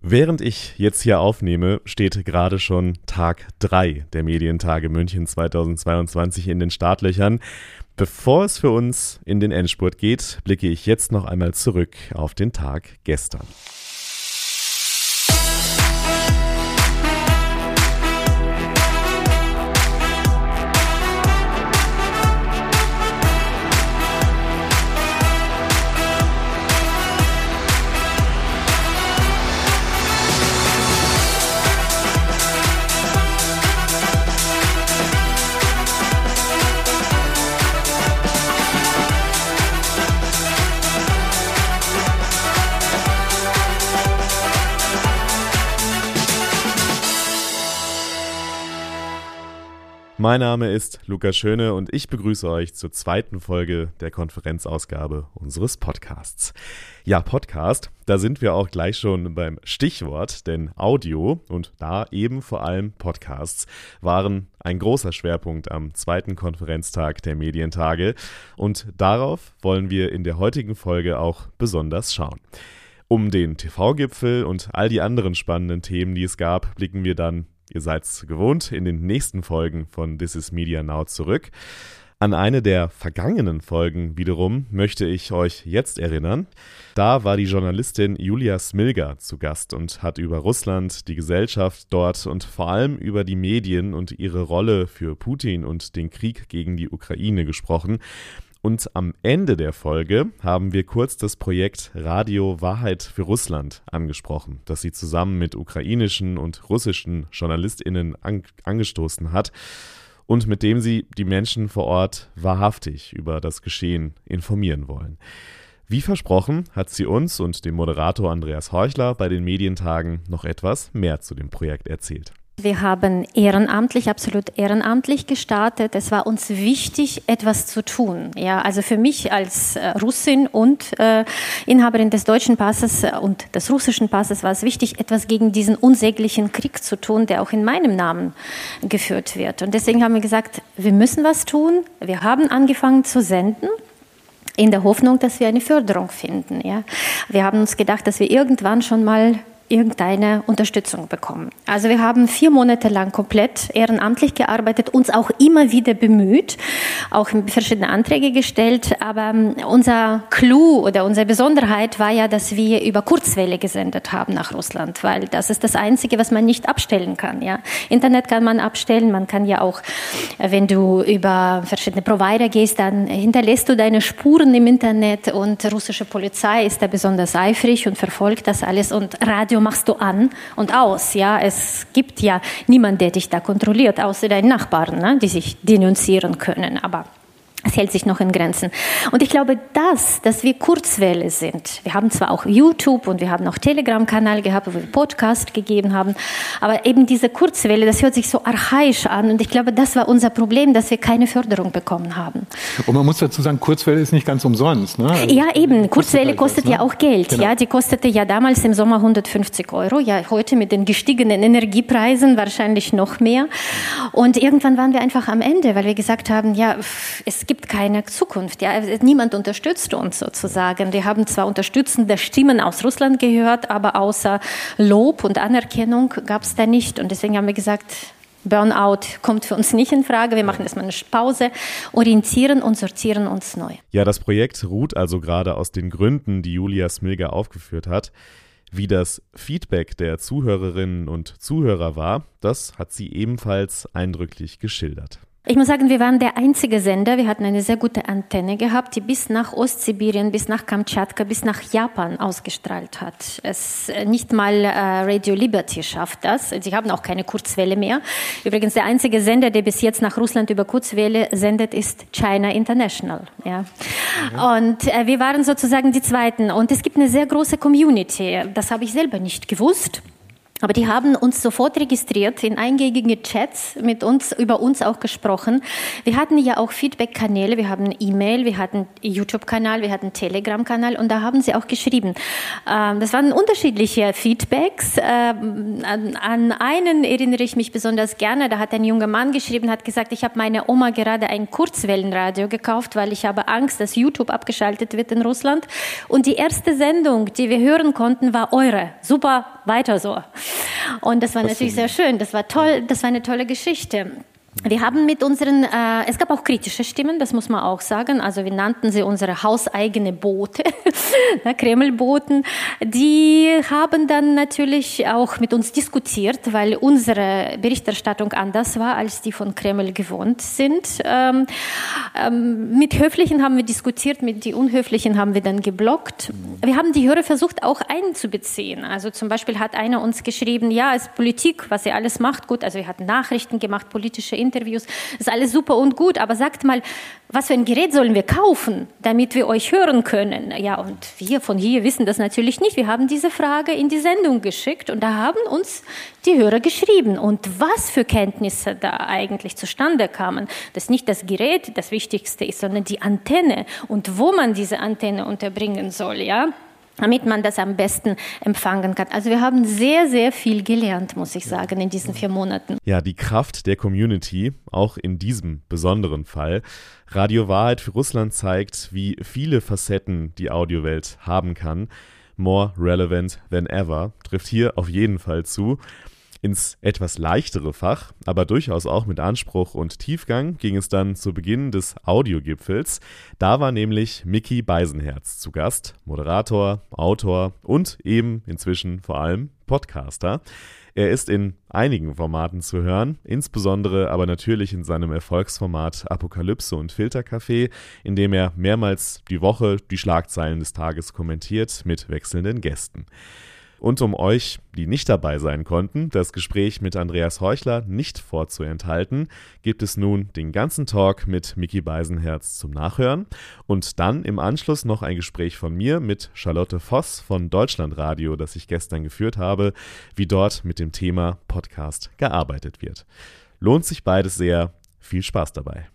Während ich jetzt hier aufnehme, steht gerade schon Tag 3 der Medientage München 2022 in den Startlöchern. Bevor es für uns in den Endspurt geht, blicke ich jetzt noch einmal zurück auf den Tag gestern. Mein Name ist Lukas Schöne und ich begrüße euch zur zweiten Folge der Konferenzausgabe unseres Podcasts. Ja, Podcast, da sind wir auch gleich schon beim Stichwort, denn Audio und da eben vor allem Podcasts waren ein großer Schwerpunkt am zweiten Konferenztag der Medientage und darauf wollen wir in der heutigen Folge auch besonders schauen. Um den TV-Gipfel und all die anderen spannenden Themen, die es gab, blicken wir dann Ihr seid's gewohnt in den nächsten Folgen von This is Media Now zurück. An eine der vergangenen Folgen wiederum möchte ich euch jetzt erinnern. Da war die Journalistin Julia Smilga zu Gast und hat über Russland, die Gesellschaft dort und vor allem über die Medien und ihre Rolle für Putin und den Krieg gegen die Ukraine gesprochen. Und am Ende der Folge haben wir kurz das Projekt Radio Wahrheit für Russland angesprochen, das sie zusammen mit ukrainischen und russischen JournalistInnen an angestoßen hat und mit dem sie die Menschen vor Ort wahrhaftig über das Geschehen informieren wollen. Wie versprochen hat sie uns und dem Moderator Andreas Heuchler bei den Medientagen noch etwas mehr zu dem Projekt erzählt. Wir haben ehrenamtlich, absolut ehrenamtlich gestartet. Es war uns wichtig, etwas zu tun. Ja, also für mich als äh, Russin und äh, Inhaberin des deutschen Passes äh, und des russischen Passes war es wichtig, etwas gegen diesen unsäglichen Krieg zu tun, der auch in meinem Namen geführt wird. Und deswegen haben wir gesagt, wir müssen was tun. Wir haben angefangen zu senden in der Hoffnung, dass wir eine Förderung finden. Ja. Wir haben uns gedacht, dass wir irgendwann schon mal irgendeine Unterstützung bekommen. Also wir haben vier Monate lang komplett ehrenamtlich gearbeitet, uns auch immer wieder bemüht, auch verschiedene Anträge gestellt, aber ähm, unser Clou oder unsere Besonderheit war ja, dass wir über Kurzwelle gesendet haben nach Russland, weil das ist das Einzige, was man nicht abstellen kann. Ja? Internet kann man abstellen, man kann ja auch, wenn du über verschiedene Provider gehst, dann hinterlässt du deine Spuren im Internet und russische Polizei ist da besonders eifrig und verfolgt das alles und Radio machst du an und aus. Ja, es gibt ja niemanden, der dich da kontrolliert, außer deinen Nachbarn, ne, die sich denunzieren können. Aber es hält sich noch in Grenzen. Und ich glaube, das, dass wir Kurzwelle sind, wir haben zwar auch YouTube und wir haben auch Telegram-Kanal gehabt, wo wir Podcast gegeben haben, aber eben diese Kurzwelle, das hört sich so archaisch an und ich glaube, das war unser Problem, dass wir keine Förderung bekommen haben. Und man muss dazu sagen, Kurzwelle ist nicht ganz umsonst. Ne? Also ja, eben. Kurzwelle kostet, halt was, ne? ja auch Geld. Genau. Ja, die kostete ja damals im Sommer 150 Euro. Ja, heute mit den gestiegenen Energiepreisen wahrscheinlich noch mehr. Und irgendwann waren wir einfach am Ende, weil wir gesagt haben, ja, es gibt keine Zukunft. Ja, niemand unterstützt uns sozusagen. Wir haben zwar unterstützende Stimmen aus Russland gehört, aber außer Lob und Anerkennung gab es da nicht. Und deswegen haben wir gesagt, Burnout kommt für uns nicht in Frage. Wir machen erstmal eine Pause, orientieren und sortieren uns neu. Ja, das Projekt ruht also gerade aus den Gründen, die Julia Smilger aufgeführt hat. Wie das Feedback der Zuhörerinnen und Zuhörer war, das hat sie ebenfalls eindrücklich geschildert. Ich muss sagen, wir waren der einzige Sender. Wir hatten eine sehr gute Antenne gehabt, die bis nach Ostsibirien, bis nach Kamtschatka, bis nach Japan ausgestrahlt hat. Es äh, nicht mal äh, Radio Liberty schafft das. Sie haben auch keine Kurzwelle mehr. Übrigens der einzige Sender, der bis jetzt nach Russland über Kurzwelle sendet, ist China International. Ja. ja. Und äh, wir waren sozusagen die Zweiten. Und es gibt eine sehr große Community. Das habe ich selber nicht gewusst. Aber die haben uns sofort registriert, in eingängige Chats mit uns, über uns auch gesprochen. Wir hatten ja auch Feedback-Kanäle, wir haben E-Mail, wir hatten YouTube-Kanal, wir hatten Telegram-Kanal und da haben sie auch geschrieben. Ähm, das waren unterschiedliche Feedbacks. Ähm, an einen erinnere ich mich besonders gerne, da hat ein junger Mann geschrieben, hat gesagt, ich habe meiner Oma gerade ein Kurzwellenradio gekauft, weil ich habe Angst, dass YouTube abgeschaltet wird in Russland. Und die erste Sendung, die wir hören konnten, war eure. Super weiter so. Und das war natürlich sehr schön, das war toll, das war eine tolle Geschichte. Wir haben mit unseren, äh, es gab auch kritische Stimmen, das muss man auch sagen. Also wir nannten sie unsere hauseigene Boote, Kremlboten. Die haben dann natürlich auch mit uns diskutiert, weil unsere Berichterstattung anders war, als die von Kreml gewohnt sind. Ähm, ähm, mit Höflichen haben wir diskutiert, mit die Unhöflichen haben wir dann geblockt. Wir haben die Hörer versucht auch einzubeziehen. Also zum Beispiel hat einer uns geschrieben, ja, es ist Politik, was ihr alles macht, gut. Also wir hatten Nachrichten gemacht, politische Interviews, das ist alles super und gut, aber sagt mal, was für ein Gerät sollen wir kaufen, damit wir euch hören können? Ja, und wir von hier wissen das natürlich nicht. Wir haben diese Frage in die Sendung geschickt und da haben uns die Hörer geschrieben. Und was für Kenntnisse da eigentlich zustande kamen, dass nicht das Gerät das Wichtigste ist, sondern die Antenne und wo man diese Antenne unterbringen soll, ja damit man das am besten empfangen kann. Also wir haben sehr, sehr viel gelernt, muss ich sagen, in diesen vier Monaten. Ja, die Kraft der Community, auch in diesem besonderen Fall. Radio Wahrheit für Russland zeigt, wie viele Facetten die Audiowelt haben kann. More relevant than ever trifft hier auf jeden Fall zu. Ins etwas leichtere Fach, aber durchaus auch mit Anspruch und Tiefgang ging es dann zu Beginn des Audiogipfels. Da war nämlich Mickey Beisenherz zu Gast, Moderator, Autor und eben inzwischen vor allem Podcaster. Er ist in einigen Formaten zu hören, insbesondere aber natürlich in seinem Erfolgsformat Apokalypse und Filtercafé, in dem er mehrmals die Woche die Schlagzeilen des Tages kommentiert mit wechselnden Gästen. Und um euch, die nicht dabei sein konnten, das Gespräch mit Andreas Heuchler nicht vorzuenthalten, gibt es nun den ganzen Talk mit Mickey Beisenherz zum Nachhören und dann im Anschluss noch ein Gespräch von mir mit Charlotte Voss von Deutschlandradio, das ich gestern geführt habe, wie dort mit dem Thema Podcast gearbeitet wird. Lohnt sich beides sehr. Viel Spaß dabei.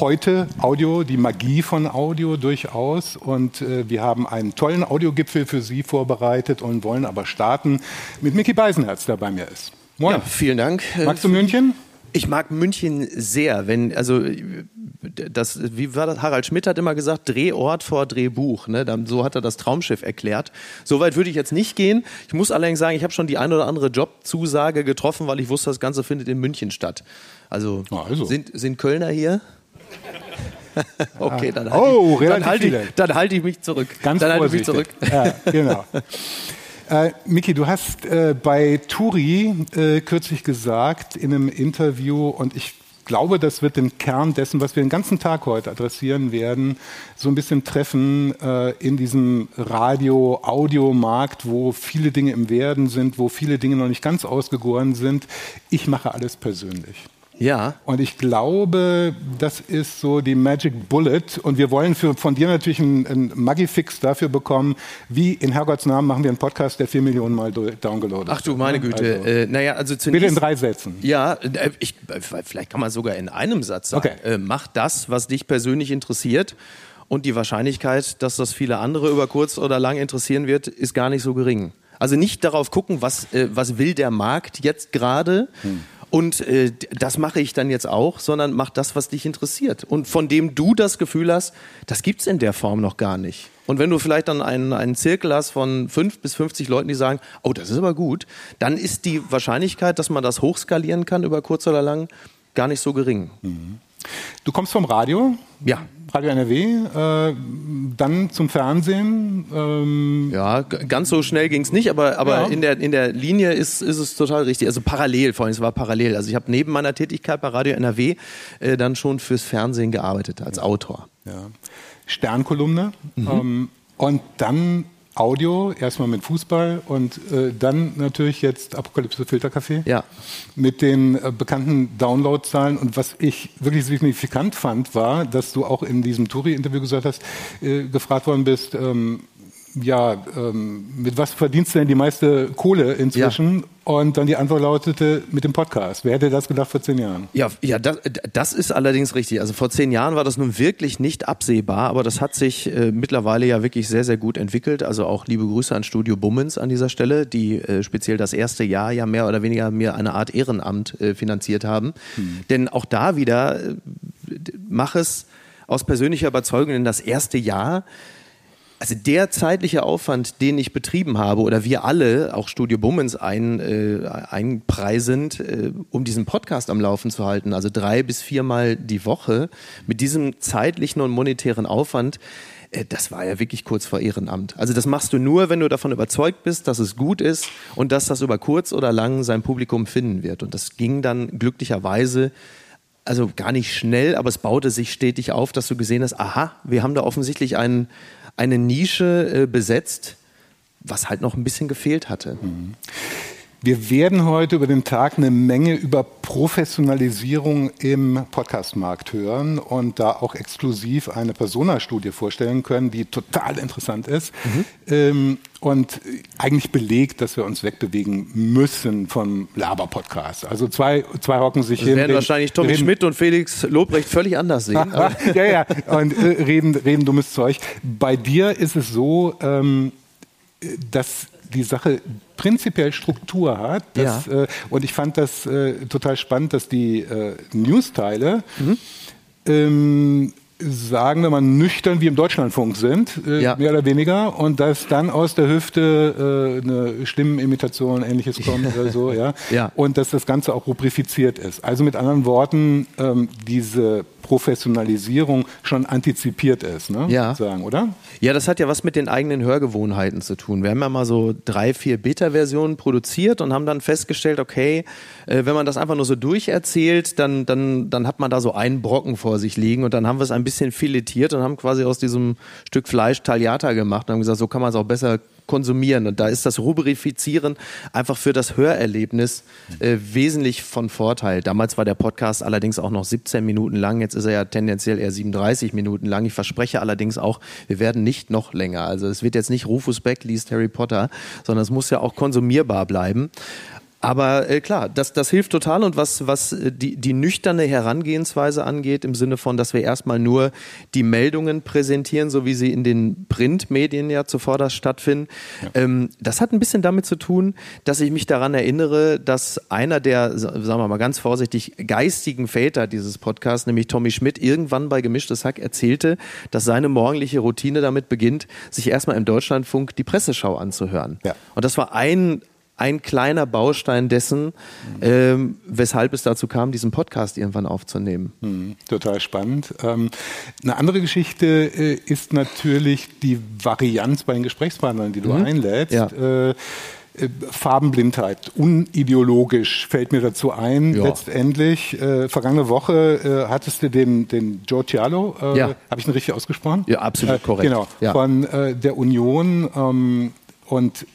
Heute Audio, die Magie von Audio durchaus. Und äh, wir haben einen tollen Audiogipfel für Sie vorbereitet und wollen aber starten mit Mickey Beisenherz, der bei mir ist. Moin. Ja, vielen Dank. Magst du München? Ich mag München sehr, wenn, also das, wie war das? Harald Schmidt hat immer gesagt, Drehort vor Drehbuch. Ne? So hat er das Traumschiff erklärt. Soweit würde ich jetzt nicht gehen. Ich muss allerdings sagen, ich habe schon die ein oder andere Jobzusage getroffen, weil ich wusste, das Ganze findet in München statt. Also, also. Sind, sind Kölner hier? okay, dann halte oh, ich, dann halte ich, dann halte ich mich zurück. Ganz dann halte ich mich zurück. Ja, genau. Äh, Miki, du hast äh, bei Turi äh, kürzlich gesagt in einem Interview, und ich glaube, das wird den Kern dessen, was wir den ganzen Tag heute adressieren werden, so ein bisschen treffen äh, in diesem Radio-Audio-Markt, wo viele Dinge im Werden sind, wo viele Dinge noch nicht ganz ausgegoren sind. Ich mache alles persönlich. Ja. Und ich glaube, das ist so die Magic Bullet. Und wir wollen für, von dir natürlich einen, einen Magifix dafür bekommen, wie in Herrgotts Namen machen wir einen Podcast, der vier Millionen Mal downgeloadet Ach du meine Güte. Also, äh, naja, also zunächst, bitte in drei Sätzen. Ja, äh, ich, äh, vielleicht kann man sogar in einem Satz sagen. Okay. Äh, mach das, was dich persönlich interessiert. Und die Wahrscheinlichkeit, dass das viele andere über kurz oder lang interessieren wird, ist gar nicht so gering. Also nicht darauf gucken, was, äh, was will der Markt jetzt gerade, hm und äh, das mache ich dann jetzt auch, sondern mach das, was dich interessiert. Und von dem du das Gefühl hast, das gibt's in der Form noch gar nicht. Und wenn du vielleicht dann einen, einen Zirkel hast von fünf bis 50 Leuten, die sagen, oh, das ist aber gut, dann ist die Wahrscheinlichkeit, dass man das hochskalieren kann über kurz oder lang, gar nicht so gering. Mhm. Du kommst vom Radio? Ja. Radio NRW, äh, dann zum Fernsehen. Ähm ja, ganz so schnell ging es nicht, aber, aber ja. in, der, in der Linie ist, ist es total richtig. Also parallel, vor allem, es war parallel. Also ich habe neben meiner Tätigkeit bei Radio NRW äh, dann schon fürs Fernsehen gearbeitet als Autor. Ja. Sternkolumne. Mhm. Ähm, und dann Audio, erstmal mit Fußball und äh, dann natürlich jetzt Apokalypse Filtercafé. Ja. Mit den äh, bekannten Downloadzahlen. Und was ich wirklich signifikant fand, war, dass du auch in diesem Touri-Interview gesagt hast, äh, gefragt worden bist, ähm, ja, ähm, mit was verdienst du denn die meiste Kohle inzwischen? Ja. Und dann die Antwort lautete, mit dem Podcast. Wer hätte das gedacht vor zehn Jahren? Ja, ja das, das ist allerdings richtig. Also vor zehn Jahren war das nun wirklich nicht absehbar, aber das hat sich äh, mittlerweile ja wirklich sehr, sehr gut entwickelt. Also auch liebe Grüße an Studio Bummens an dieser Stelle, die äh, speziell das erste Jahr ja mehr oder weniger mir eine Art Ehrenamt äh, finanziert haben. Hm. Denn auch da wieder, äh, mach es aus persönlicher Überzeugung in das erste Jahr also der zeitliche Aufwand, den ich betrieben habe oder wir alle, auch Studio Bummens, ein, äh, einpreisend, äh, um diesen Podcast am Laufen zu halten, also drei bis viermal die Woche, mit diesem zeitlichen und monetären Aufwand, äh, das war ja wirklich kurz vor Ehrenamt. Also das machst du nur, wenn du davon überzeugt bist, dass es gut ist und dass das über kurz oder lang sein Publikum finden wird. Und das ging dann glücklicherweise also gar nicht schnell, aber es baute sich stetig auf, dass du gesehen hast, aha, wir haben da offensichtlich einen, eine Nische äh, besetzt, was halt noch ein bisschen gefehlt hatte. Mhm. Wir werden heute über den Tag eine Menge über Professionalisierung im Podcastmarkt hören und da auch exklusiv eine Persona-Studie vorstellen können, die total interessant ist mhm. ähm, und eigentlich belegt, dass wir uns wegbewegen müssen vom Laber-Podcast. Also zwei, zwei hocken sich das hin. werden wahrscheinlich Tommy reden, Schmidt und Felix Lobrecht völlig anders sehen. ja, ja, und äh, reden, reden dummes Zeug. Bei dir ist es so, ähm, dass die Sache prinzipiell Struktur hat. Dass, ja. äh, und ich fand das äh, total spannend, dass die äh, News-Teile mhm. ähm, sagen wir mal, nüchtern wie im Deutschlandfunk sind, äh, ja. mehr oder weniger, und dass dann aus der Hüfte äh, eine Stimmenimitation, ähnliches kommt oder so, ja? ja. Und dass das Ganze auch rubrifiziert ist. Also mit anderen Worten, ähm, diese Professionalisierung schon antizipiert ist, ne? Ja. Sagen, oder? Ja, das hat ja was mit den eigenen Hörgewohnheiten zu tun. Wir haben ja mal so drei, vier Beta-Versionen produziert und haben dann festgestellt, okay, äh, wenn man das einfach nur so durcherzählt, dann, dann, dann hat man da so einen Brocken vor sich liegen und dann haben wir es ein bisschen filetiert und haben quasi aus diesem Stück Fleisch Tagliata gemacht und haben gesagt, so kann man es auch besser konsumieren. Und da ist das Rubrifizieren einfach für das Hörerlebnis äh, wesentlich von Vorteil. Damals war der Podcast allerdings auch noch 17 Minuten lang. Jetzt ist er ja tendenziell eher 37 Minuten lang. Ich verspreche allerdings auch, wir werden nicht noch länger. Also es wird jetzt nicht Rufus Beck liest Harry Potter, sondern es muss ja auch konsumierbar bleiben. Aber äh, klar, das, das hilft total und was, was äh, die, die nüchterne Herangehensweise angeht, im Sinne von, dass wir erstmal nur die Meldungen präsentieren, so wie sie in den Printmedien ja zuvor stattfinden, ja. ähm, das hat ein bisschen damit zu tun, dass ich mich daran erinnere, dass einer der, sagen wir mal ganz vorsichtig, geistigen Väter dieses Podcasts, nämlich Tommy Schmidt, irgendwann bei Gemischtes Hack erzählte, dass seine morgendliche Routine damit beginnt, sich erstmal im Deutschlandfunk die Presseschau anzuhören. Ja. Und das war ein, ein kleiner Baustein dessen, ähm, weshalb es dazu kam, diesen Podcast irgendwann aufzunehmen. Mhm, total spannend. Ähm, eine andere Geschichte äh, ist natürlich die Varianz bei den Gesprächspartnern, die du mhm. einlädst. Ja. Äh, äh Farbenblindheit, unideologisch fällt mir dazu ein. Ja. Letztendlich, äh, vergangene Woche äh, hattest du den, den Joe Cialo, äh, ja. habe ich ihn richtig ausgesprochen? Ja, absolut korrekt. Genau, ja. von äh, der Union. Ähm, und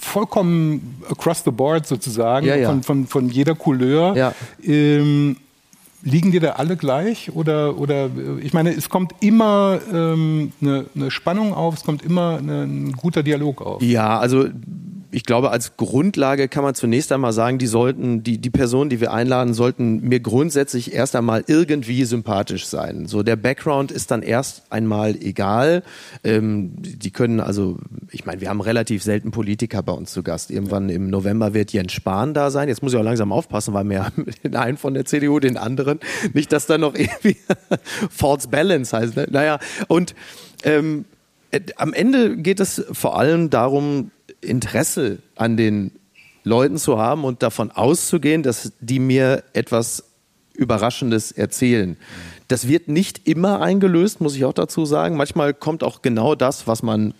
vollkommen across the board sozusagen, ja, ja. Von, von, von jeder Couleur. Ja. Ähm, liegen dir da alle gleich? Oder, oder äh, ich meine, es kommt immer ähm, eine, eine, Spannung auf, es kommt immer eine, ein guter Dialog auf. Ja, also ich glaube, als Grundlage kann man zunächst einmal sagen, die sollten, die, die Personen, die wir einladen, sollten mir grundsätzlich erst einmal irgendwie sympathisch sein. So, der Background ist dann erst einmal egal. Ähm, die können also, ich meine, wir haben relativ selten Politiker bei uns zu Gast. Irgendwann im November wird Jens Spahn da sein. Jetzt muss ich auch langsam aufpassen, weil wir haben den einen von der CDU, den anderen. Nicht, dass da noch irgendwie False Balance heißt. Ne? Naja, und ähm, äh, am Ende geht es vor allem darum, Interesse an den Leuten zu haben und davon auszugehen, dass die mir etwas Überraschendes erzählen. Das wird nicht immer eingelöst, muss ich auch dazu sagen. Manchmal kommt auch genau das, was man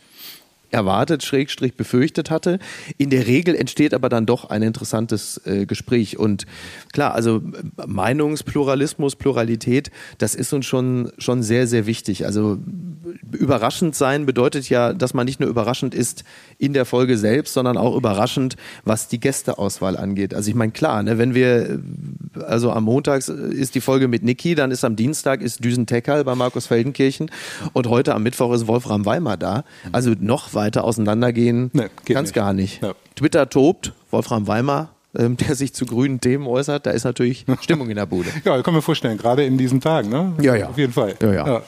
erwartet, schrägstrich befürchtet hatte. In der Regel entsteht aber dann doch ein interessantes äh, Gespräch. Und klar, also Meinungspluralismus, Pluralität, das ist uns schon, schon sehr, sehr wichtig. Also überraschend sein bedeutet ja, dass man nicht nur überraschend ist in der Folge selbst, sondern auch überraschend, was die Gästeauswahl angeht. Also ich meine, klar, ne, wenn wir, also am Montag ist die Folge mit Niki, dann ist am Dienstag ist Düsen bei Markus Feldenkirchen und heute am Mittwoch ist Wolfram Weimar da. Also noch weiter auseinandergehen nee, kann es gar nicht. Ja. Twitter tobt, Wolfram Weimar ähm, der sich zu grünen Themen äußert, da ist natürlich Stimmung in der Bude. ja, kann mir vorstellen, gerade in diesen Tagen, ne? Ja, ja. Auf jeden Fall. Ja, ja. ja.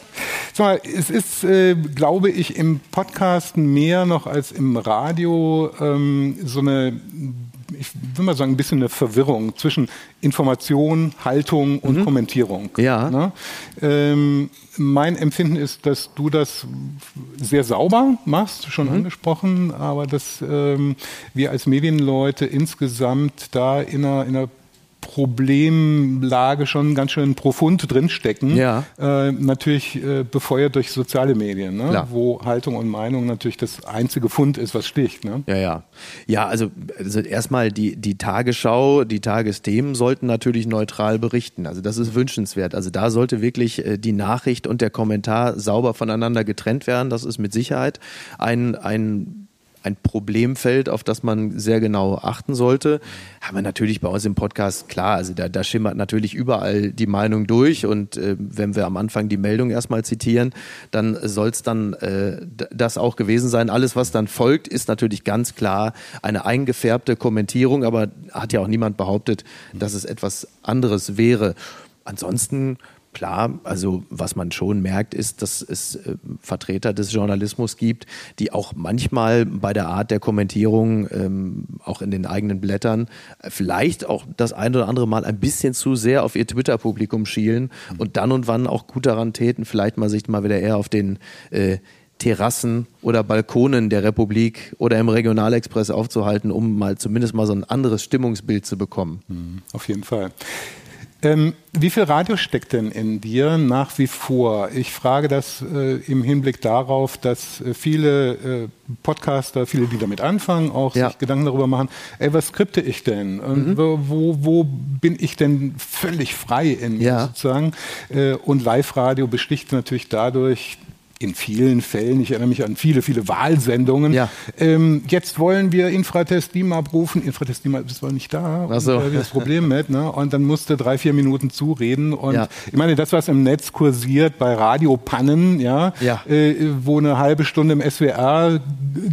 Mal, es ist, äh, glaube ich, im Podcasten mehr noch als im Radio ähm, so eine ich will mal sagen, ein bisschen eine Verwirrung zwischen Information, Haltung und mhm. Kommentierung. Ja. Ne? Ähm, mein Empfinden ist, dass du das sehr sauber machst, schon mhm. angesprochen, aber dass ähm, wir als Medienleute insgesamt da in einer, in einer Problemlage schon ganz schön profund drinstecken. Ja. Äh, natürlich äh, befeuert durch soziale Medien, ne? wo Haltung und Meinung natürlich das einzige Fund ist, was sticht. Ne? Ja, ja. Ja, also, also erstmal die, die Tagesschau, die Tagesthemen sollten natürlich neutral berichten. Also das ist wünschenswert. Also da sollte wirklich äh, die Nachricht und der Kommentar sauber voneinander getrennt werden. Das ist mit Sicherheit ein, ein ein Problemfeld, auf das man sehr genau achten sollte. Haben wir natürlich bei uns im Podcast, klar, also da, da schimmert natürlich überall die Meinung durch und äh, wenn wir am Anfang die Meldung erstmal zitieren, dann soll es dann äh, das auch gewesen sein. Alles, was dann folgt, ist natürlich ganz klar eine eingefärbte Kommentierung, aber hat ja auch niemand behauptet, dass es etwas anderes wäre. Ansonsten Klar, also was man schon merkt, ist, dass es äh, Vertreter des Journalismus gibt, die auch manchmal bei der Art der Kommentierung, ähm, auch in den eigenen Blättern, vielleicht auch das ein oder andere Mal ein bisschen zu sehr auf ihr Twitter-Publikum schielen und dann und wann auch gut daran täten, vielleicht mal sich mal wieder eher auf den äh, Terrassen oder Balkonen der Republik oder im Regionalexpress aufzuhalten, um mal zumindest mal so ein anderes Stimmungsbild zu bekommen. Mhm, auf jeden Fall. Ähm, wie viel Radio steckt denn in dir nach wie vor? Ich frage das äh, im Hinblick darauf, dass äh, viele äh, Podcaster, viele, die damit anfangen, auch ja. sich Gedanken darüber machen, ey, was skripte ich denn? Mhm. Wo, wo bin ich denn völlig frei in mir ja. sozusagen? Äh, und Live-Radio besticht natürlich dadurch, in vielen Fällen, ich erinnere mich an viele, viele Wahlsendungen. Ja. Ähm, jetzt wollen wir Infratest DIMA abrufen. Infratest DIMA ist wohl nicht da. Ach so. Und, äh, das Problem mit. Ne? Und dann musste drei, vier Minuten zureden. Und ja. ich meine, das, was im Netz kursiert bei Radiopannen, ja, ja. Äh, wo eine halbe Stunde im SWR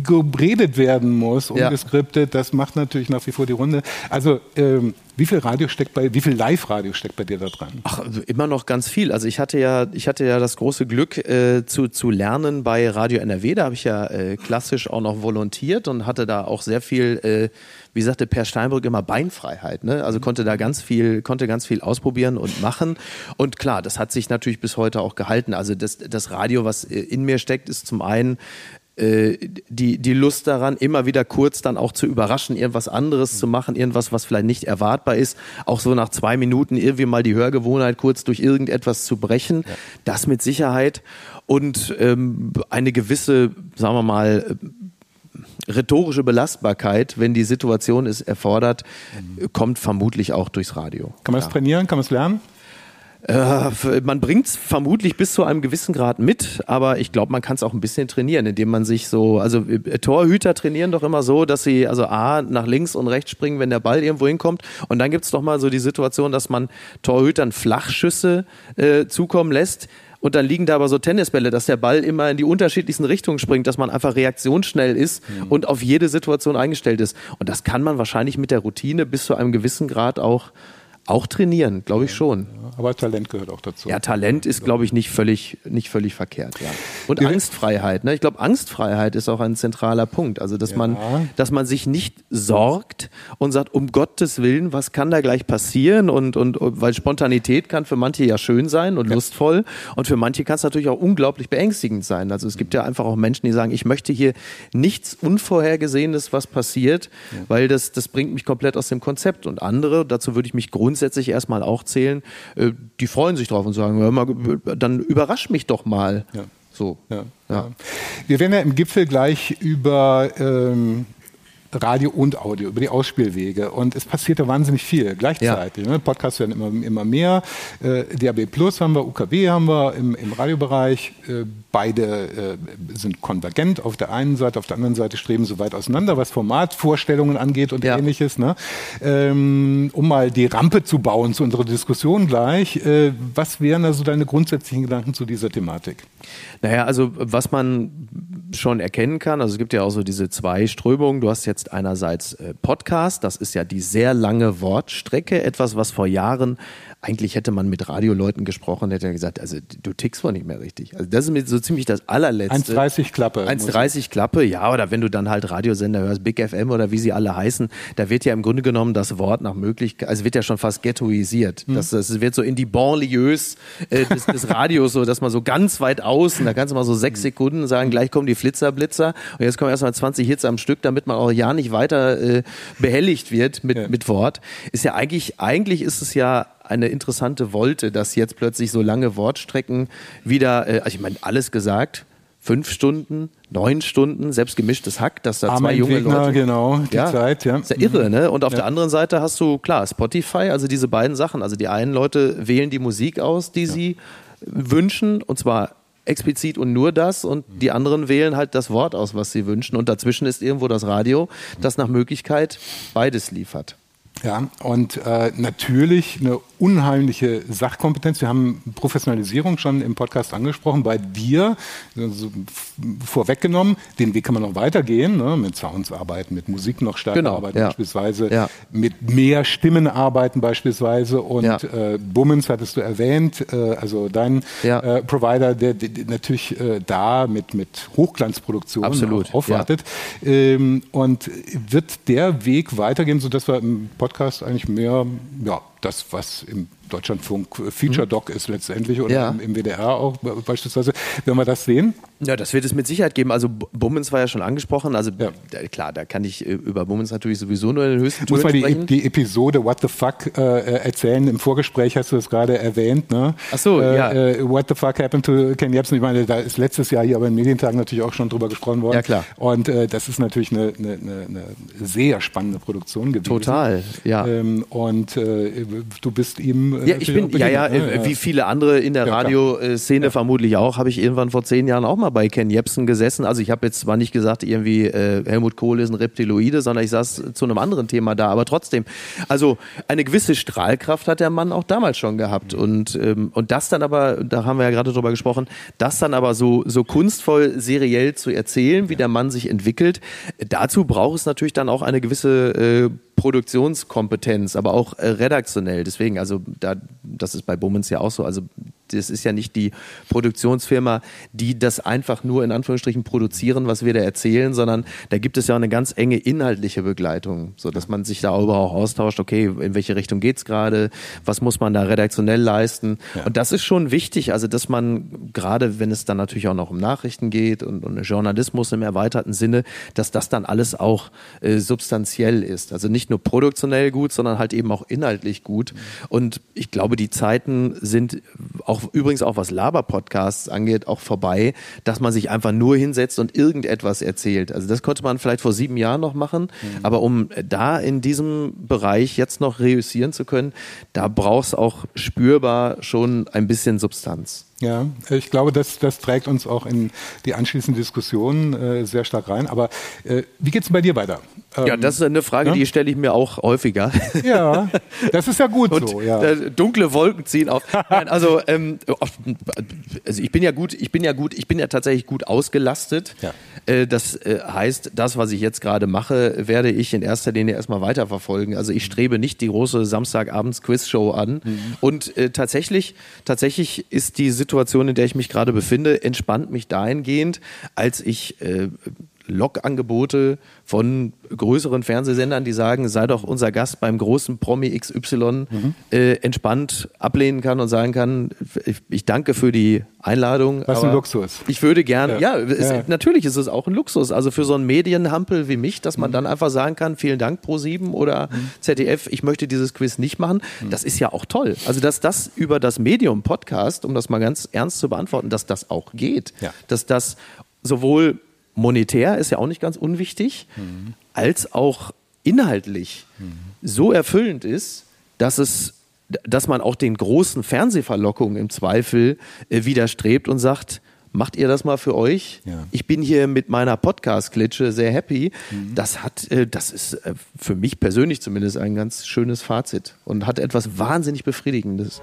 geredet werden muss, ungeskriptet, das macht natürlich nach wie vor die Runde. Also ähm, wie viel Radio steckt bei, wie viel Live-Radio steckt bei dir da dran? Ach, immer noch ganz viel. Also ich hatte ja, ich hatte ja das große Glück äh, zu, zu lernen bei Radio NRW. Da habe ich ja äh, klassisch auch noch volontiert und hatte da auch sehr viel, äh, wie sagte Per Steinbrück immer Beinfreiheit. Ne? Also konnte da ganz viel, konnte ganz viel ausprobieren und machen. Und klar, das hat sich natürlich bis heute auch gehalten. Also das, das Radio, was äh, in mir steckt, ist zum einen äh, die, die Lust daran, immer wieder kurz dann auch zu überraschen, irgendwas anderes zu machen, irgendwas, was vielleicht nicht erwartbar ist, auch so nach zwei Minuten irgendwie mal die Hörgewohnheit kurz durch irgendetwas zu brechen, ja. das mit Sicherheit und ähm, eine gewisse, sagen wir mal, rhetorische Belastbarkeit, wenn die Situation es erfordert, mhm. kommt vermutlich auch durchs Radio. Kann man es trainieren? Kann man es lernen? Äh, man bringt es vermutlich bis zu einem gewissen Grad mit, aber ich glaube, man kann es auch ein bisschen trainieren, indem man sich so, also äh, Torhüter trainieren doch immer so, dass sie also A, nach links und rechts springen, wenn der Ball irgendwo hinkommt. Und dann gibt es doch mal so die Situation, dass man Torhütern Flachschüsse äh, zukommen lässt. Und dann liegen da aber so Tennisbälle, dass der Ball immer in die unterschiedlichsten Richtungen springt, dass man einfach reaktionsschnell ist mhm. und auf jede Situation eingestellt ist. Und das kann man wahrscheinlich mit der Routine bis zu einem gewissen Grad auch auch trainieren, glaube ich schon. Ja, aber Talent gehört auch dazu. Ja, Talent ist, glaube ich, nicht völlig, nicht völlig verkehrt. Ja. Und ja. Angstfreiheit. Ne? Ich glaube, Angstfreiheit ist auch ein zentraler Punkt. Also, dass, ja. man, dass man sich nicht sorgt und sagt, um Gottes Willen, was kann da gleich passieren? Und, und weil Spontanität kann für manche ja schön sein und lustvoll. Und für manche kann es natürlich auch unglaublich beängstigend sein. Also es gibt ja einfach auch Menschen, die sagen, ich möchte hier nichts Unvorhergesehenes, was passiert, weil das, das bringt mich komplett aus dem Konzept. Und andere, dazu würde ich mich grundsätzlich grundsätzlich erstmal auch zählen, äh, die freuen sich drauf und sagen, hör mal, dann überrasch mich doch mal. Ja. So. Ja, ja. Wir werden ja im Gipfel gleich über ähm, Radio und Audio, über die Ausspielwege. Und es passiert da wahnsinnig viel gleichzeitig. Ja. Ne? Podcasts werden immer, immer mehr. Äh, DAB Plus haben wir, UKW haben wir im, im Radiobereich. Äh, beide äh, sind konvergent auf der einen Seite, auf der anderen Seite streben so weit auseinander, was Formatvorstellungen angeht und ja. ähnliches. Ne? Ähm, um mal die Rampe zu bauen zu unserer Diskussion gleich. Äh, was wären also deine grundsätzlichen Gedanken zu dieser Thematik? Naja, also was man schon erkennen kann. Also es gibt ja auch so diese zwei Strömungen. Du hast jetzt einerseits äh, Podcast, das ist ja die sehr lange Wortstrecke, etwas, was vor Jahren eigentlich hätte man mit Radioleuten gesprochen, hätte er gesagt, also du tickst wohl nicht mehr richtig. Also das ist mir so ziemlich das allerletzte. 1,30 Klappe. 1,30 Klappe, ja, oder wenn du dann halt Radiosender hörst, Big FM oder wie sie alle heißen, da wird ja im Grunde genommen das Wort nach Möglichkeit, also wird ja schon fast ghettoisiert. Hm. Das, das wird so in die Banlieues äh, des, des Radios, so dass man so ganz weit außen, da kannst du mal so sechs hm. Sekunden sagen, gleich kommen die Flitzerblitzer und jetzt kommen erstmal 20 Hits am Stück, damit man auch ja nicht weiter äh, behelligt wird mit, ja. mit Wort. Ist ja eigentlich, eigentlich ist es ja eine interessante Wolte, dass jetzt plötzlich so lange Wortstrecken wieder, äh, also ich meine, alles gesagt, fünf Stunden, neun Stunden, selbst gemischtes Hack, dass da zwei junge Wegner, Leute. genau, die ja, Zeit, ja. Ist ja irre, ne? Und auf ja. der anderen Seite hast du, klar, Spotify, also diese beiden Sachen. Also die einen Leute wählen die Musik aus, die ja. sie wünschen, und zwar explizit und nur das und die anderen wählen halt das Wort aus, was sie wünschen und dazwischen ist irgendwo das Radio, das nach Möglichkeit beides liefert. Ja, und äh, natürlich eine unheimliche Sachkompetenz. Wir haben Professionalisierung schon im Podcast angesprochen. Bei dir, also vorweggenommen, den Weg kann man noch weitergehen, ne? mit Sounds arbeiten, mit Musik noch stärker genau, arbeiten ja. beispielsweise, ja. mit mehr Stimmen arbeiten beispielsweise. Und ja. äh, Bummens hattest du erwähnt, äh, also dein äh, Provider, der, der, der natürlich äh, da mit, mit Hochglanzproduktionen aufwartet. Ähm, und wird der Weg weitergehen, sodass wir im Podcast eigentlich mehr ja, das, was im Deutschlandfunk Feature Doc ist letztendlich oder ja. im, im, WDR auch beispielsweise. Wenn wir das sehen, ja, das wird es mit Sicherheit geben. Also Bummens war ja schon angesprochen. Also ja. klar, da kann ich äh, über Bummens natürlich sowieso nur den höchsten Muss man die, die, Episode What the Fuck äh, erzählen. Im Vorgespräch hast du es gerade erwähnt. Ne? Ach so, äh, ja. Äh, What the Fuck happened to Ken Jebsen? Ich meine, da ist letztes Jahr hier aber in Medientagen natürlich auch schon drüber gesprochen worden. Ja, klar. Und äh, das ist natürlich eine, eine, eine, sehr spannende Produktion gewesen. Total, ja. Ähm, und äh, du bist ihm Ja, ich bin, ja, ja, ja, wie viele andere in der ja, Radioszene vermutlich auch, habe ich irgendwann vor zehn Jahren auch mal bei Ken Jebsen gesessen. Also ich habe jetzt zwar nicht gesagt, irgendwie äh, Helmut Kohl ist ein Reptiloide, sondern ich saß zu einem anderen Thema da. Aber trotzdem, also eine gewisse Strahlkraft hat der Mann auch damals schon gehabt. Und, ähm, und das dann aber, da haben wir ja gerade drüber gesprochen, das dann aber so, so kunstvoll seriell zu erzählen, wie der Mann sich entwickelt, dazu braucht es natürlich dann auch eine gewisse äh, Produktionskompetenz, aber auch äh, redaktionell. Deswegen, also da, das ist bei Bummens ja auch so. Also das ist ja nicht die Produktionsfirma, die das einfach nur in Anführungsstrichen produzieren, was wir da erzählen, sondern da gibt es ja eine ganz enge inhaltliche Begleitung, so dass man sich darüber auch austauscht, okay, in welche Richtung geht's gerade, was muss man da redaktionell leisten. Ja. Und das ist schon wichtig, also dass man gerade, wenn es dann natürlich auch noch um Nachrichten geht und, und Journalismus im erweiterten Sinne, dass das dann alles auch äh, substanziell ist. Also nicht nur produktionell gut, sondern halt eben auch inhaltlich gut. Und ich glaube, die Zeiten sind auch übrigens auch was Laber-Podcasts angeht, auch vorbei, dass man sich einfach nur hinsetzt und irgendetwas erzählt. Also das konnte man vielleicht vor sieben Jahren noch machen, mhm. aber um da in diesem Bereich jetzt noch reüssieren zu können, da braucht es auch spürbar schon ein bisschen Substanz. Ja, ich glaube, das, das trägt uns auch in die anschließende Diskussion äh, sehr stark rein. Aber äh, wie geht es bei dir weiter? Ähm, ja, das ist eine Frage, ja? die stelle ich mir auch häufiger. Ja, das ist ja gut Und so. Ja. Äh, dunkle Wolken ziehen auf. Nein, also, ähm, also ich bin ja gut, ich bin ja gut, ich bin ja tatsächlich gut ausgelastet. Ja. Äh, das äh, heißt, das, was ich jetzt gerade mache, werde ich in erster Linie erstmal weiterverfolgen. Also ich strebe nicht die große Samstagabends-Quiz-Show an. Mhm. Und äh, tatsächlich, tatsächlich ist die Situation in der ich mich gerade befinde, entspannt mich dahingehend, als ich Log-Angebote von größeren Fernsehsendern, die sagen, sei doch unser Gast beim großen Promi XY, mhm. äh, entspannt ablehnen kann und sagen kann, ich, ich danke für die Einladung. Was ein Luxus. Ich würde gerne, ja, ja, es, ja, natürlich ist es auch ein Luxus. Also für so einen Medienhampel wie mich, dass man mhm. dann einfach sagen kann, vielen Dank Pro7 oder mhm. ZDF, ich möchte dieses Quiz nicht machen. Mhm. Das ist ja auch toll. Also dass das über das Medium Podcast, um das mal ganz ernst zu beantworten, dass das auch geht. Ja. Dass das sowohl monetär ist ja auch nicht ganz unwichtig, mhm. als auch inhaltlich mhm. so erfüllend ist, dass es dass man auch den großen Fernsehverlockungen im Zweifel äh, widerstrebt und sagt, macht ihr das mal für euch? Ja. Ich bin hier mit meiner Podcast-Klitsche sehr happy. Mhm. Das hat, äh, das ist äh, für mich persönlich zumindest ein ganz schönes Fazit und hat etwas wahnsinnig Befriedigendes.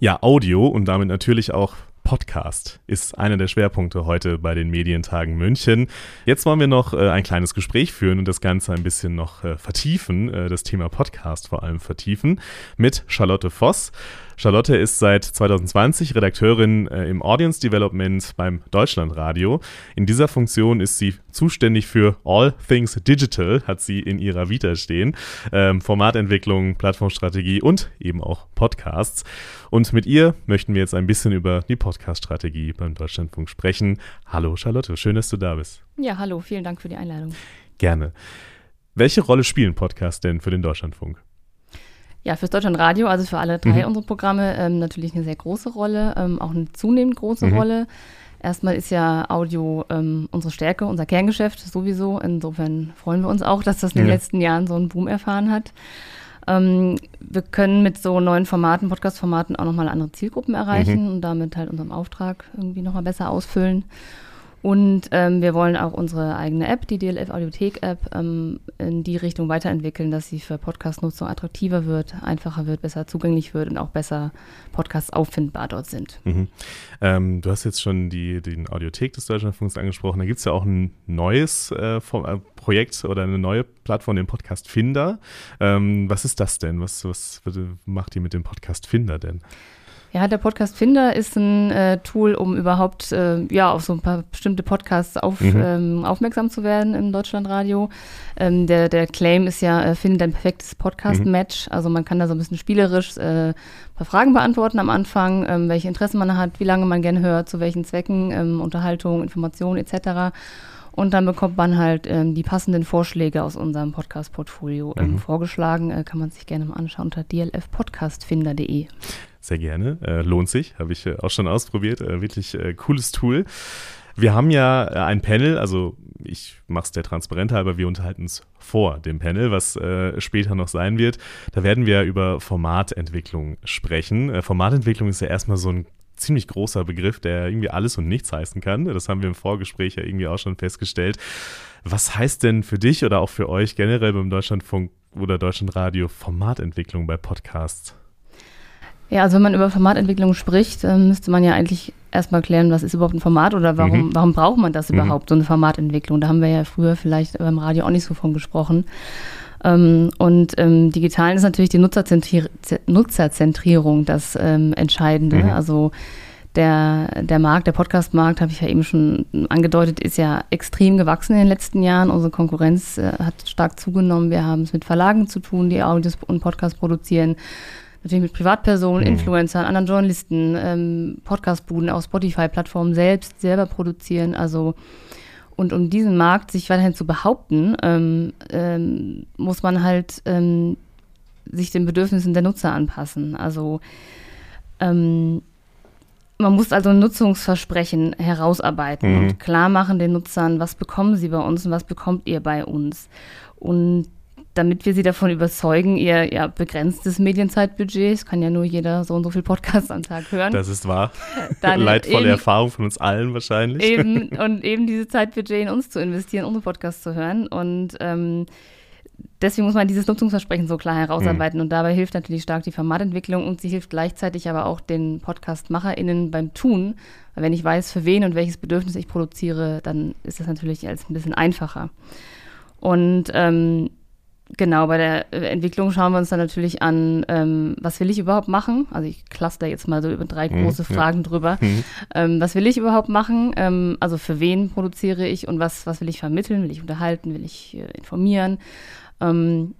Ja, Audio und damit natürlich auch Podcast ist einer der Schwerpunkte heute bei den Medientagen München. Jetzt wollen wir noch äh, ein kleines Gespräch führen und das Ganze ein bisschen noch äh, vertiefen, äh, das Thema Podcast vor allem vertiefen, mit Charlotte Voss. Charlotte ist seit 2020 Redakteurin äh, im Audience Development beim Deutschlandradio. In dieser Funktion ist sie zuständig für All Things Digital, hat sie in ihrer Vita stehen. Ähm, Formatentwicklung, Plattformstrategie und eben auch Podcasts. Und mit ihr möchten wir jetzt ein bisschen über die Podcast-Strategie beim Deutschlandfunk sprechen. Hallo Charlotte, schön, dass du da bist. Ja, hallo, vielen Dank für die Einladung. Gerne. Welche Rolle spielen Podcasts denn für den Deutschlandfunk? Ja, fürs Deutschlandradio, also für alle drei mhm. unserer Programme, ähm, natürlich eine sehr große Rolle, ähm, auch eine zunehmend große mhm. Rolle. Erstmal ist ja Audio ähm, unsere Stärke, unser Kerngeschäft sowieso. Insofern freuen wir uns auch, dass das in den ja. letzten Jahren so einen Boom erfahren hat. Ähm, wir können mit so neuen Formaten, Podcast-Formaten auch nochmal andere Zielgruppen erreichen mhm. und damit halt unseren Auftrag irgendwie nochmal besser ausfüllen. Und ähm, wir wollen auch unsere eigene App, die DLF Audiothek App, ähm, in die Richtung weiterentwickeln, dass sie für Podcast-Nutzung attraktiver wird, einfacher wird, besser zugänglich wird und auch besser Podcasts auffindbar dort sind. Mhm. Ähm, du hast jetzt schon die, die Audiothek des Deutschlandfunks angesprochen. Da gibt es ja auch ein neues äh, äh, Projekt oder eine neue Plattform, den Podcast Finder. Ähm, was ist das denn? Was, was macht ihr mit dem Podcast Finder denn? Ja, der Podcast Finder ist ein äh, Tool, um überhaupt äh, ja auf so ein paar bestimmte Podcasts auf, mhm. ähm, aufmerksam zu werden im Deutschlandradio. Ähm, der, der Claim ist ja, äh, finde dein perfektes Podcast-Match. Mhm. Also man kann da so ein bisschen spielerisch äh, ein paar Fragen beantworten am Anfang, ähm, welche Interessen man hat, wie lange man gerne hört, zu welchen Zwecken, ähm, Unterhaltung, Information etc. Und dann bekommt man halt ähm, die passenden Vorschläge aus unserem Podcast-Portfolio ähm, mhm. vorgeschlagen. Äh, kann man sich gerne mal anschauen unter dlfpodcastfinder.de. Sehr gerne. Äh, lohnt sich. Habe ich äh, auch schon ausprobiert. Äh, wirklich äh, cooles Tool. Wir haben ja äh, ein Panel, also ich mache es der Transparent halber, wir unterhalten uns vor dem Panel, was äh, später noch sein wird. Da werden wir über Formatentwicklung sprechen. Formatentwicklung ist ja erstmal so ein ziemlich großer Begriff, der irgendwie alles und nichts heißen kann. Das haben wir im Vorgespräch ja irgendwie auch schon festgestellt. Was heißt denn für dich oder auch für euch generell beim Deutschlandfunk oder Deutschlandradio Formatentwicklung bei Podcasts? Ja, also wenn man über Formatentwicklung spricht, ähm, müsste man ja eigentlich erstmal klären, was ist überhaupt ein Format oder warum, mhm. warum braucht man das mhm. überhaupt, so eine Formatentwicklung? Da haben wir ja früher vielleicht beim Radio auch nicht so von gesprochen. Ähm, und ähm, digitalen ist natürlich die Nutzerzentrier Nutzerzentrierung das ähm, Entscheidende. Mhm. Also der, der Markt, der Podcast-Markt, habe ich ja eben schon angedeutet, ist ja extrem gewachsen in den letzten Jahren. Unsere Konkurrenz äh, hat stark zugenommen. Wir haben es mit Verlagen zu tun, die Audios und Podcasts produzieren natürlich mit Privatpersonen, mhm. Influencern, anderen Journalisten, ähm, Podcastbuden auf Spotify-Plattformen selbst selber produzieren. Also und um diesen Markt sich weiterhin zu behaupten, ähm, ähm, muss man halt ähm, sich den Bedürfnissen der Nutzer anpassen. Also ähm, man muss also ein Nutzungsversprechen herausarbeiten mhm. und klar machen den Nutzern, was bekommen sie bei uns und was bekommt ihr bei uns. Und damit wir sie davon überzeugen, ihr ja, begrenztes Medienzeitbudget, es kann ja nur jeder so und so viel Podcasts am Tag hören. Das ist wahr. Dann Leidvolle eben, Erfahrung von uns allen wahrscheinlich. Eben, und eben diese Zeitbudget in uns zu investieren, unsere Podcasts zu hören. Und ähm, deswegen muss man dieses Nutzungsversprechen so klar herausarbeiten. Mhm. Und dabei hilft natürlich stark die Formatentwicklung und sie hilft gleichzeitig aber auch den Podcast-MacherInnen beim Tun. Weil wenn ich weiß, für wen und welches Bedürfnis ich produziere, dann ist das natürlich als ein bisschen einfacher. Und ähm, Genau, bei der äh, Entwicklung schauen wir uns dann natürlich an, ähm, was will ich überhaupt machen? Also ich cluster jetzt mal so über drei mhm, große Fragen ja. drüber. Mhm. Ähm, was will ich überhaupt machen? Ähm, also für wen produziere ich und was, was will ich vermitteln? Will ich unterhalten? Will ich äh, informieren? Ähm,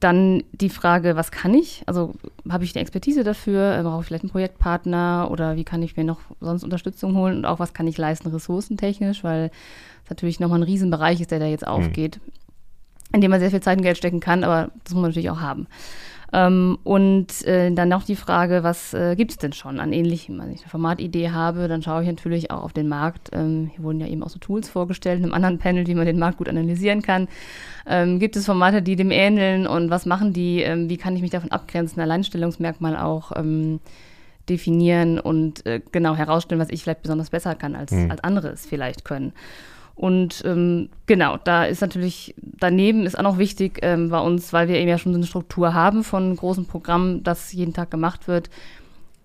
dann die Frage, was kann ich? Also habe ich eine Expertise dafür? Äh, brauche ich vielleicht einen Projektpartner oder wie kann ich mir noch sonst Unterstützung holen? Und auch was kann ich leisten ressourcentechnisch? Weil es natürlich nochmal ein Riesenbereich ist, der da jetzt mhm. In dem man sehr viel Zeit und Geld stecken kann, aber das muss man natürlich auch haben. Ähm, und äh, dann noch die Frage, was äh, gibt es denn schon an ähnlichem? Wenn ich eine Formatidee habe, dann schaue ich natürlich auch auf den Markt. Ähm, hier wurden ja eben auch so Tools vorgestellt in einem anderen Panel, wie man den Markt gut analysieren kann. Ähm, gibt es Formate, die dem ähneln und was machen die? Ähm, wie kann ich mich davon abgrenzen? Alleinstellungsmerkmal auch ähm, definieren und äh, genau herausstellen, was ich vielleicht besonders besser kann, als, mhm. als andere es vielleicht können. Und ähm, genau, da ist natürlich, daneben ist auch noch wichtig ähm, bei uns, weil wir eben ja schon so eine Struktur haben von großen Programmen, das jeden Tag gemacht wird,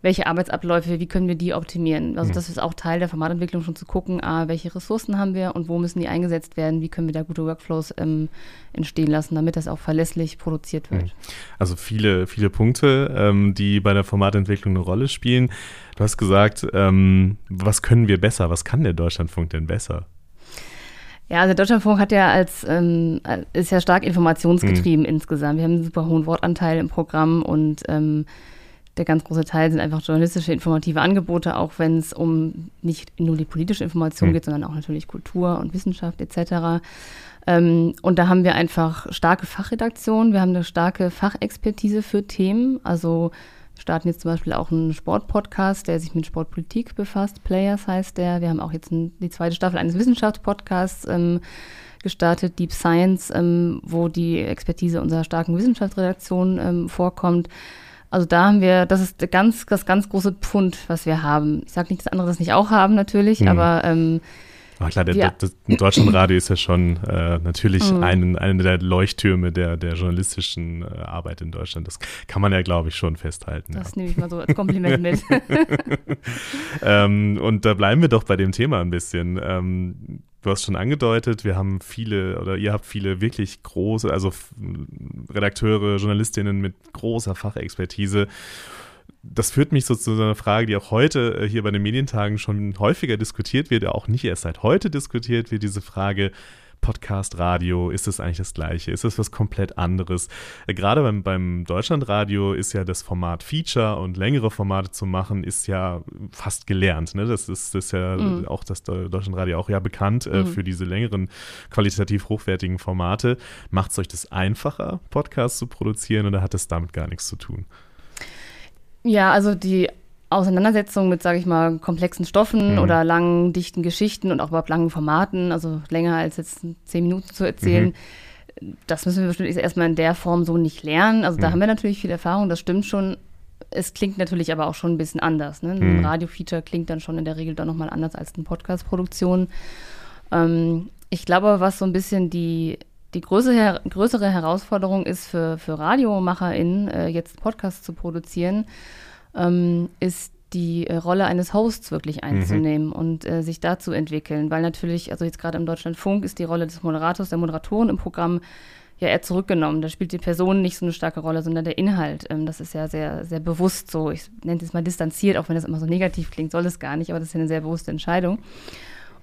welche Arbeitsabläufe, wie können wir die optimieren. Also mhm. das ist auch Teil der Formatentwicklung schon zu gucken, ah, welche Ressourcen haben wir und wo müssen die eingesetzt werden, wie können wir da gute Workflows ähm, entstehen lassen, damit das auch verlässlich produziert wird. Mhm. Also viele, viele Punkte, ähm, die bei der Formatentwicklung eine Rolle spielen. Du hast gesagt, ähm, was können wir besser? Was kann der Deutschlandfunk denn besser? Ja, also der Deutschlandfunk hat ja als ähm, ist ja stark informationsgetrieben mhm. insgesamt. Wir haben einen super hohen Wortanteil im Programm und ähm, der ganz große Teil sind einfach journalistische, informative Angebote, auch wenn es um nicht nur die politische Information mhm. geht, sondern auch natürlich Kultur und Wissenschaft etc. Ähm, und da haben wir einfach starke Fachredaktionen, wir haben eine starke Fachexpertise für Themen. Also starten jetzt zum Beispiel auch einen Sportpodcast, der sich mit Sportpolitik befasst. Players heißt der. Wir haben auch jetzt ein, die zweite Staffel eines Wissenschaftspodcasts. Ähm, gestartet, Deep Science, ähm, wo die Expertise unserer starken Wissenschaftsredaktion ähm, vorkommt. Also da haben wir, das ist ganz, das ganz große Pfund, was wir haben. Ich sage nicht, dass andere das nicht auch haben, natürlich, mhm. aber ähm, aber klar, der, ja. das Deutschlandradio ist ja schon äh, natürlich mhm. ein, einer der Leuchttürme der, der journalistischen äh, Arbeit in Deutschland. Das kann man ja, glaube ich, schon festhalten. Das ja. nehme ich mal so als Kompliment mit. ähm, und da bleiben wir doch bei dem Thema ein bisschen. Ähm, du hast schon angedeutet, wir haben viele oder ihr habt viele wirklich große, also Redakteure, Journalistinnen mit großer Fachexpertise. Das führt mich so zu einer Frage, die auch heute äh, hier bei den Medientagen schon häufiger diskutiert wird, auch nicht erst seit heute diskutiert wird, diese Frage, Podcast, Radio, ist es eigentlich das Gleiche? Ist es was komplett anderes? Äh, gerade beim, beim Deutschlandradio ist ja das Format Feature und längere Formate zu machen, ist ja fast gelernt. Ne? Das, ist, das ist ja mhm. auch das Deutschlandradio auch ja bekannt äh, mhm. für diese längeren, qualitativ hochwertigen Formate. Macht es euch das einfacher, Podcasts zu produzieren oder hat es damit gar nichts zu tun? Ja, also die Auseinandersetzung mit, sage ich mal, komplexen Stoffen mhm. oder langen, dichten Geschichten und auch überhaupt langen Formaten, also länger als jetzt zehn Minuten zu erzählen, mhm. das müssen wir bestimmt erstmal in der Form so nicht lernen. Also da mhm. haben wir natürlich viel Erfahrung, das stimmt schon. Es klingt natürlich aber auch schon ein bisschen anders. Ne? Ein mhm. Radio-Feature klingt dann schon in der Regel doch nochmal anders als eine Podcast-Produktion. Ähm, ich glaube, was so ein bisschen die, die größere, größere Herausforderung ist für, für RadiomacherInnen, äh, jetzt Podcasts zu produzieren, ähm, ist die äh, Rolle eines Hosts wirklich mhm. einzunehmen mhm. und äh, sich da zu entwickeln. Weil natürlich, also jetzt gerade im Deutschlandfunk ist die Rolle des Moderators, der Moderatoren im Programm ja eher zurückgenommen. Da spielt die Person nicht so eine starke Rolle, sondern der Inhalt. Ähm, das ist ja sehr, sehr bewusst so. Ich nenne es mal distanziert, auch wenn das immer so negativ klingt, soll es gar nicht, aber das ist ja eine sehr bewusste Entscheidung.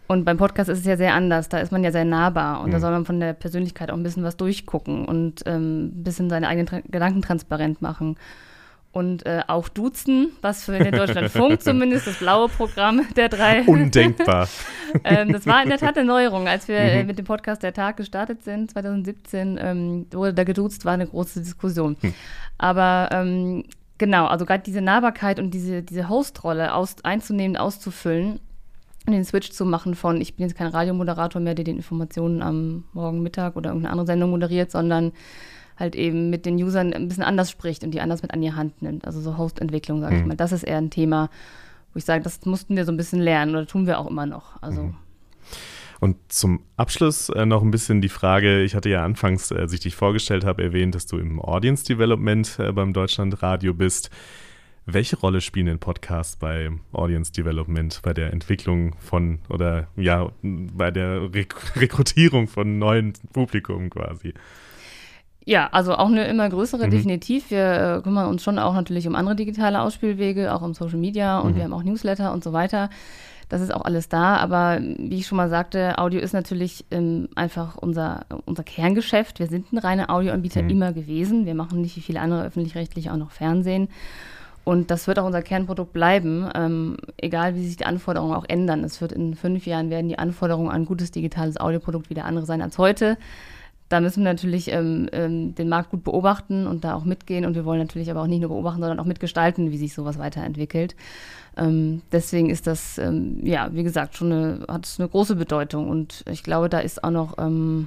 Und beim Podcast ist es ja sehr anders. Da ist man ja sehr nahbar und mhm. da soll man von der Persönlichkeit auch ein bisschen was durchgucken und ähm, ein bisschen seine eigenen Tra Gedanken transparent machen und äh, auch duzen, was für den Deutschlandfunk zumindest das blaue Programm der drei. Undenkbar. ähm, das war in der Tat eine Neuerung. Als wir äh, mhm. mit dem Podcast Der Tag gestartet sind, 2017, ähm, wurde da geduzt, war eine große Diskussion. Mhm. Aber ähm, genau, also gerade diese Nahbarkeit und diese, diese Hostrolle aus, einzunehmen, auszufüllen den Switch zu machen von, ich bin jetzt kein Radiomoderator mehr, der den Informationen am Morgen Mittag oder irgendeine andere Sendung moderiert, sondern halt eben mit den Usern ein bisschen anders spricht und die anders mit an die Hand nimmt. Also so Hostentwicklung, sage mhm. ich mal. Das ist eher ein Thema, wo ich sage, das mussten wir so ein bisschen lernen oder tun wir auch immer noch. Also. Mhm. Und zum Abschluss äh, noch ein bisschen die Frage, ich hatte ja anfangs, als ich dich vorgestellt habe, erwähnt, dass du im Audience Development äh, beim Deutschlandradio bist. Welche Rolle spielen denn Podcasts bei Audience Development, bei der Entwicklung von oder ja, bei der Rek Rekrutierung von neuen Publikum quasi? Ja, also auch eine immer größere, mhm. definitiv. Wir äh, kümmern uns schon auch natürlich um andere digitale Ausspielwege, auch um Social Media und mhm. wir haben auch Newsletter und so weiter. Das ist auch alles da, aber wie ich schon mal sagte, Audio ist natürlich ähm, einfach unser, unser Kerngeschäft. Wir sind ein reiner Audioanbieter mhm. immer gewesen. Wir machen nicht wie viele andere öffentlich-rechtliche auch noch Fernsehen. Und das wird auch unser Kernprodukt bleiben, ähm, egal wie sich die Anforderungen auch ändern. Es wird in fünf Jahren werden die Anforderungen an gutes digitales Audioprodukt wieder andere sein als heute da müssen wir natürlich ähm, ähm, den Markt gut beobachten und da auch mitgehen. Und wir wollen natürlich aber auch nicht nur beobachten, sondern auch mitgestalten, wie sich sowas weiterentwickelt. Ähm, deswegen ist das, ähm, ja, wie gesagt, schon eine, hat eine große Bedeutung. Und ich glaube, da ist auch noch ähm,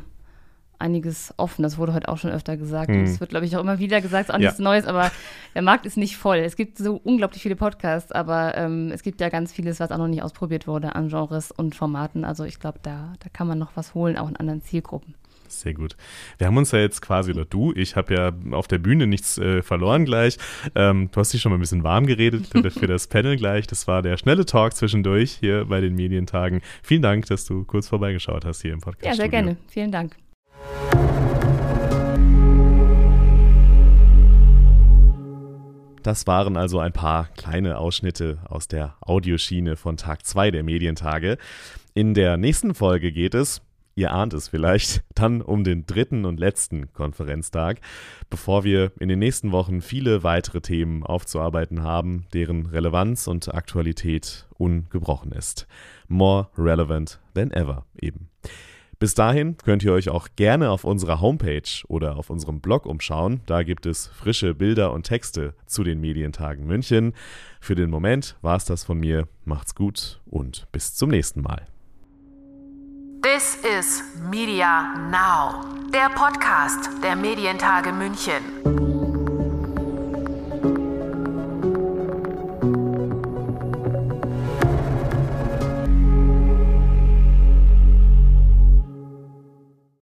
einiges offen. Das wurde heute auch schon öfter gesagt. Mhm. Und es wird, glaube ich, auch immer wieder gesagt, ist auch nichts ja. Neues, aber der Markt ist nicht voll. Es gibt so unglaublich viele Podcasts, aber ähm, es gibt ja ganz vieles, was auch noch nicht ausprobiert wurde an Genres und Formaten. Also ich glaube, da, da kann man noch was holen, auch in anderen Zielgruppen. Sehr gut. Wir haben uns ja jetzt quasi, oder du, ich habe ja auf der Bühne nichts äh, verloren gleich. Ähm, du hast dich schon mal ein bisschen warm geredet für, für das Panel gleich. Das war der schnelle Talk zwischendurch hier bei den Medientagen. Vielen Dank, dass du kurz vorbeigeschaut hast hier im Podcast. Ja, sehr gerne. Vielen Dank. Das waren also ein paar kleine Ausschnitte aus der Audioschiene von Tag 2 der Medientage. In der nächsten Folge geht es, ihr ahnt es vielleicht, dann um den dritten und letzten Konferenztag, bevor wir in den nächsten Wochen viele weitere Themen aufzuarbeiten haben, deren Relevanz und Aktualität ungebrochen ist. More relevant than ever eben. Bis dahin könnt ihr euch auch gerne auf unserer Homepage oder auf unserem Blog umschauen. Da gibt es frische Bilder und Texte zu den Medientagen München. Für den Moment war es das von mir. Macht's gut und bis zum nächsten Mal. This is Media Now, der Podcast der Medientage München.